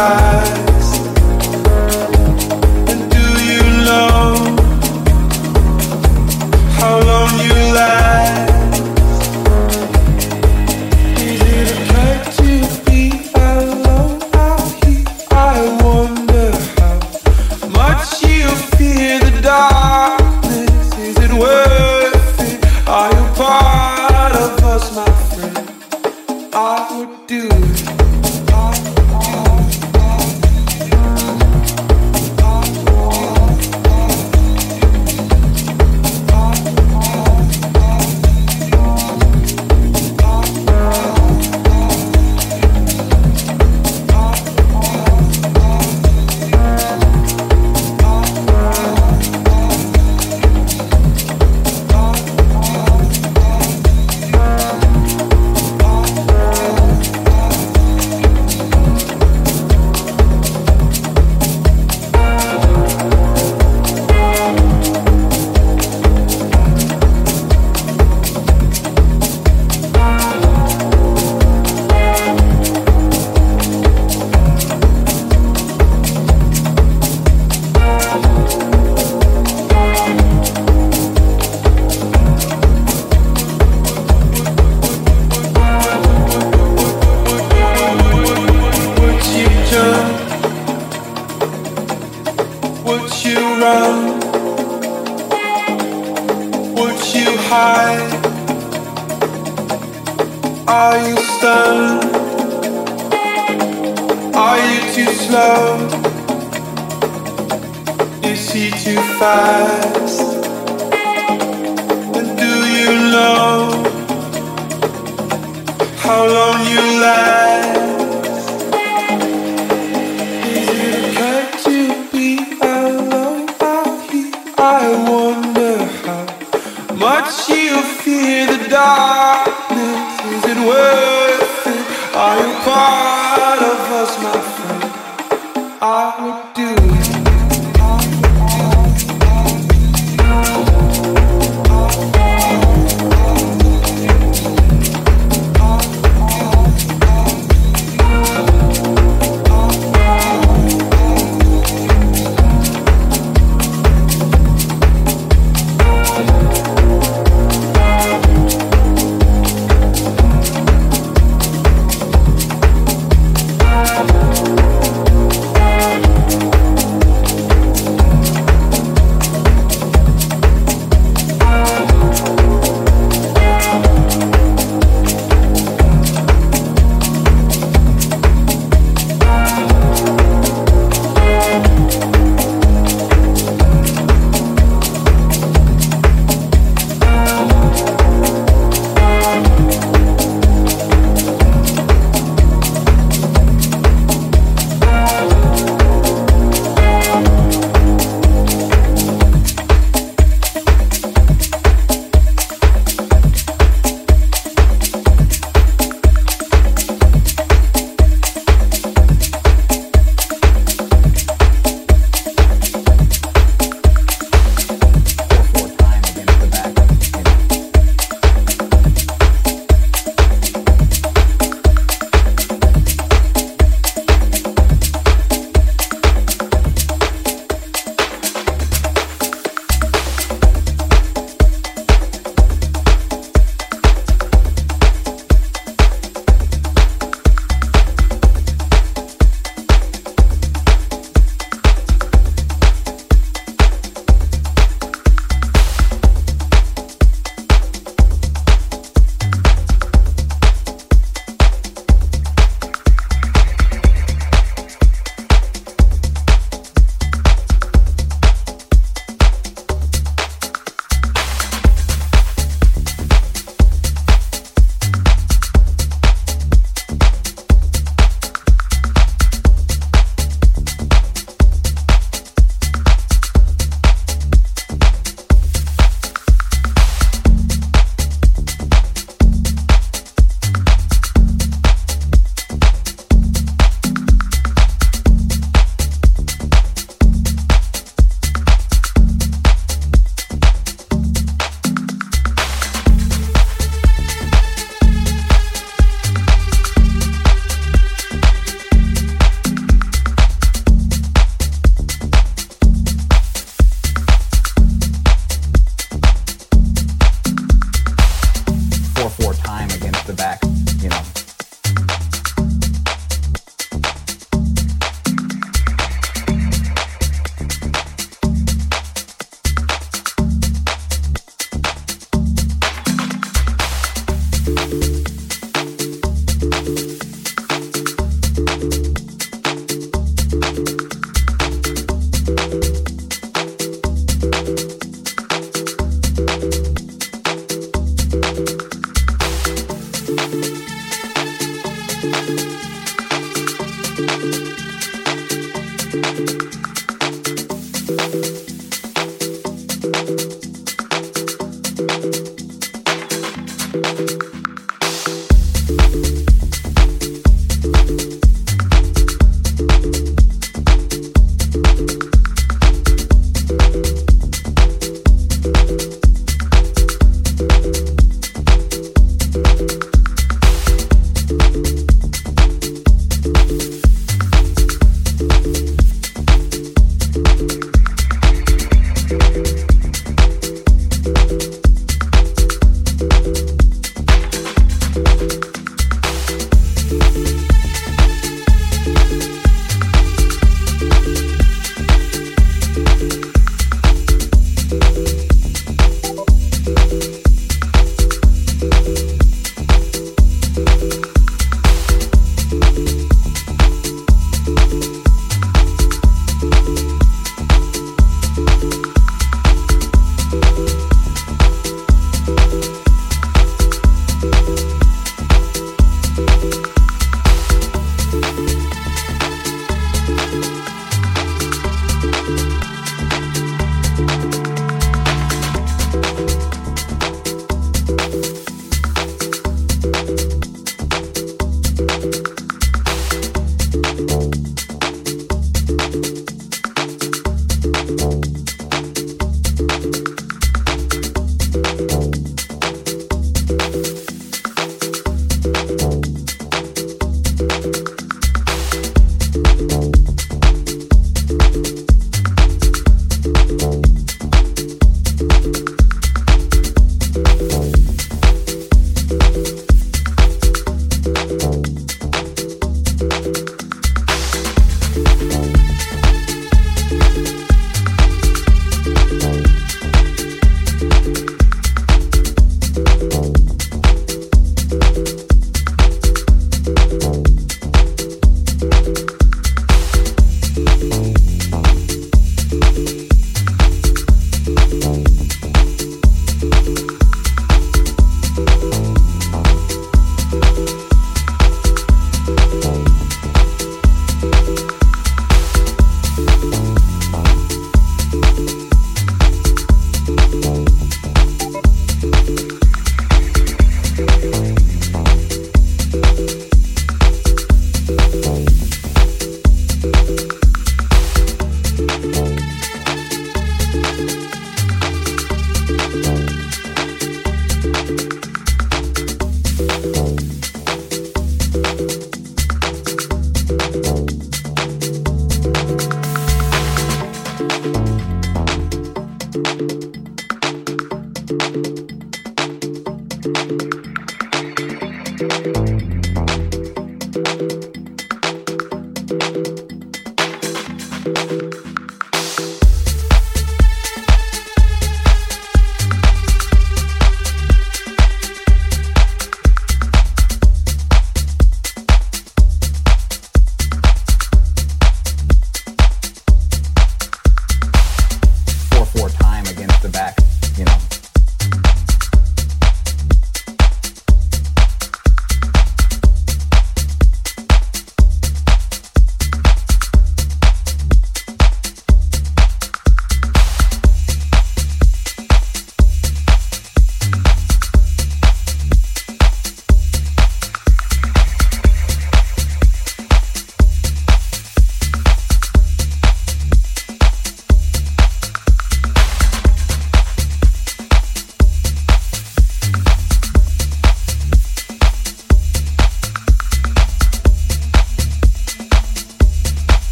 sky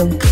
Então...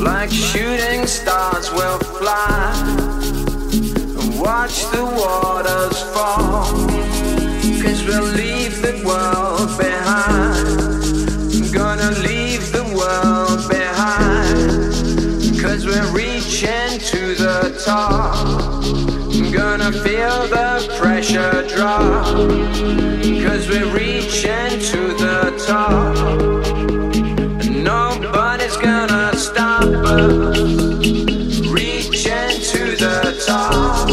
like shooting stars will fly. And watch the waters fall. Cause we'll leave the world behind. Gonna leave the world behind. Cause we're reaching to the top. Gonna feel the pressure drop. Cause we're reaching to the top. Reaching to the top.